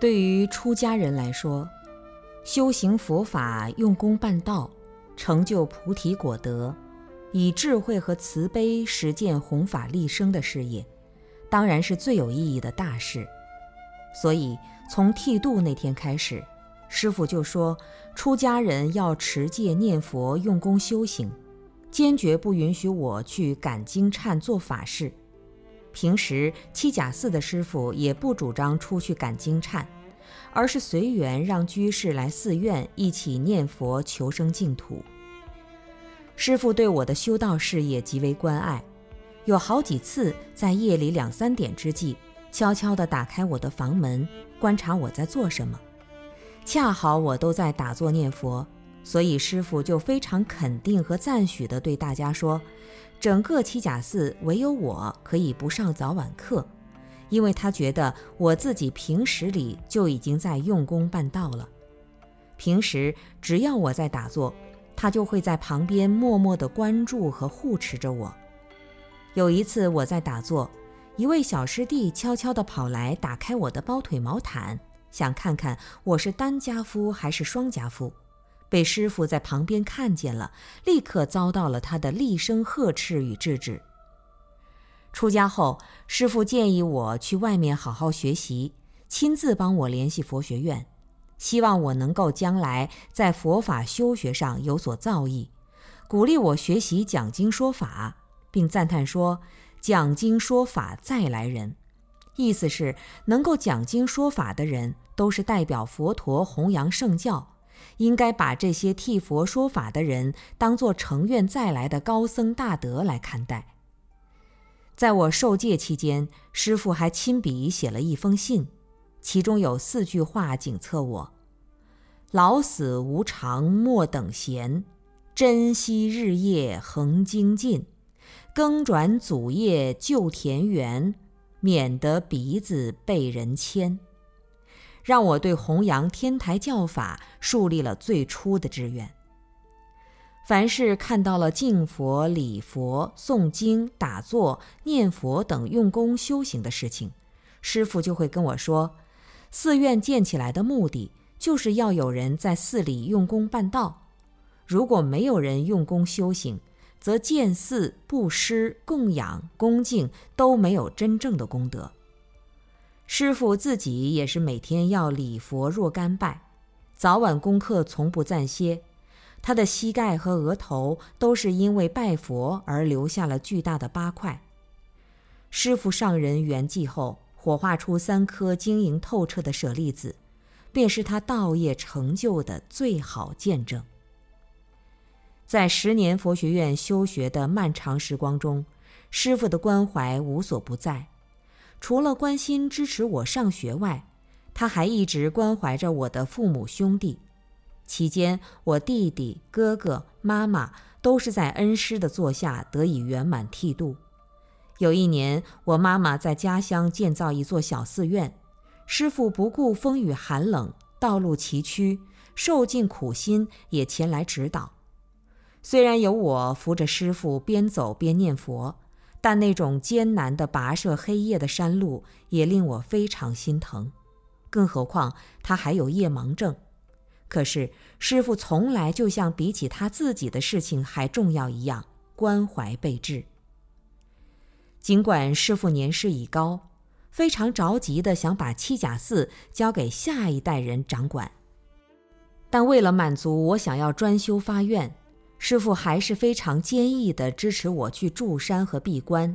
对于出家人来说修行佛法用功办道成就菩提果德以智慧和慈悲实践弘法利生的事业，当然是最有意义的大事。所以，从剃度那天开始，师父就说，出家人要持戒念佛、用功修行，坚决不允许我去赶经忏做法事。平时七甲寺的师傅也不主张出去赶经忏，而是随缘让居士来寺院一起念佛求生净土。师傅对我的修道事业极为关爱，有好几次在夜里两三点之际，悄悄地打开我的房门，观察我在做什么。恰好我都在打坐念佛，所以师傅就非常肯定和赞许地对大家说。整个七甲寺唯有我可以不上早晚课，因为他觉得我自己平时里就已经在用功办道了。平时只要我在打坐，他就会在旁边默默地关注和护持着我。有一次我在打坐，一位小师弟悄悄地跑来打开我的包腿毛毯，想看看我是单家夫还是双家夫。被师傅在旁边看见了，立刻遭到了他的厉声呵斥与制止。出家后，师傅建议我去外面好好学习，亲自帮我联系佛学院，希望我能够将来在佛法修学上有所造诣，鼓励我学习讲经说法，并赞叹说：“讲经说法再来人。”意思是能够讲经说法的人，都是代表佛陀弘扬圣教。应该把这些替佛说法的人当作成愿再来的高僧大德来看待。在我受戒期间，师父还亲笔写了一封信，其中有四句话警策我：“老死无常莫等闲，珍惜日夜恒精进，更转祖业救田园，免得鼻子被人牵。”让我对弘扬天台教法树立了最初的志愿。凡是看到了敬佛、礼佛、诵经、打坐、念佛等用功修行的事情，师父就会跟我说：寺院建起来的目的就是要有人在寺里用功办道。如果没有人用功修行，则建寺、布施、供养、恭敬都没有真正的功德。师傅自己也是每天要礼佛若干拜，早晚功课从不暂歇。他的膝盖和额头都是因为拜佛而留下了巨大的疤块。师傅上人圆寂后，火化出三颗晶莹透彻的舍利子，便是他道业成就的最好见证。在十年佛学院修学的漫长时光中，师傅的关怀无所不在。除了关心支持我上学外，他还一直关怀着我的父母兄弟。期间，我弟弟、哥哥、妈妈都是在恩师的座下得以圆满剃度。有一年，我妈妈在家乡建造一座小寺院，师傅不顾风雨寒冷、道路崎岖，受尽苦心也前来指导。虽然有我扶着师傅边走边念佛。但那种艰难的跋涉黑夜的山路也令我非常心疼，更何况他还有夜盲症。可是师傅从来就像比起他自己的事情还重要一样关怀备至。尽管师傅年事已高，非常着急的想把七甲寺交给下一代人掌管，但为了满足我想要专修发愿。师父还是非常坚毅地支持我去住山和闭关，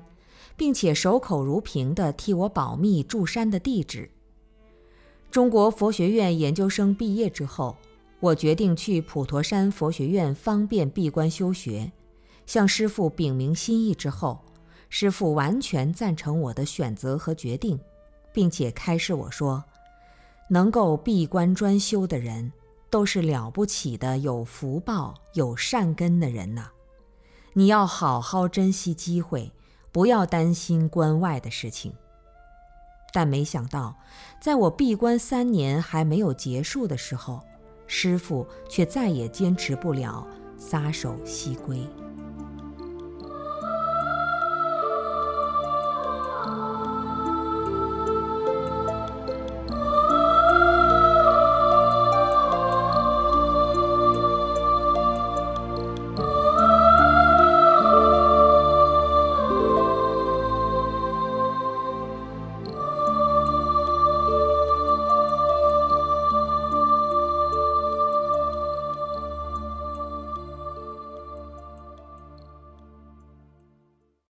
并且守口如瓶地替我保密住山的地址。中国佛学院研究生毕业之后，我决定去普陀山佛学院方便闭关修学。向师父禀明心意之后，师父完全赞成我的选择和决定，并且开示我说：“能够闭关专修的人。”都是了不起的、有福报、有善根的人呐！你要好好珍惜机会，不要担心关外的事情。但没想到，在我闭关三年还没有结束的时候，师傅却再也坚持不了，撒手西归。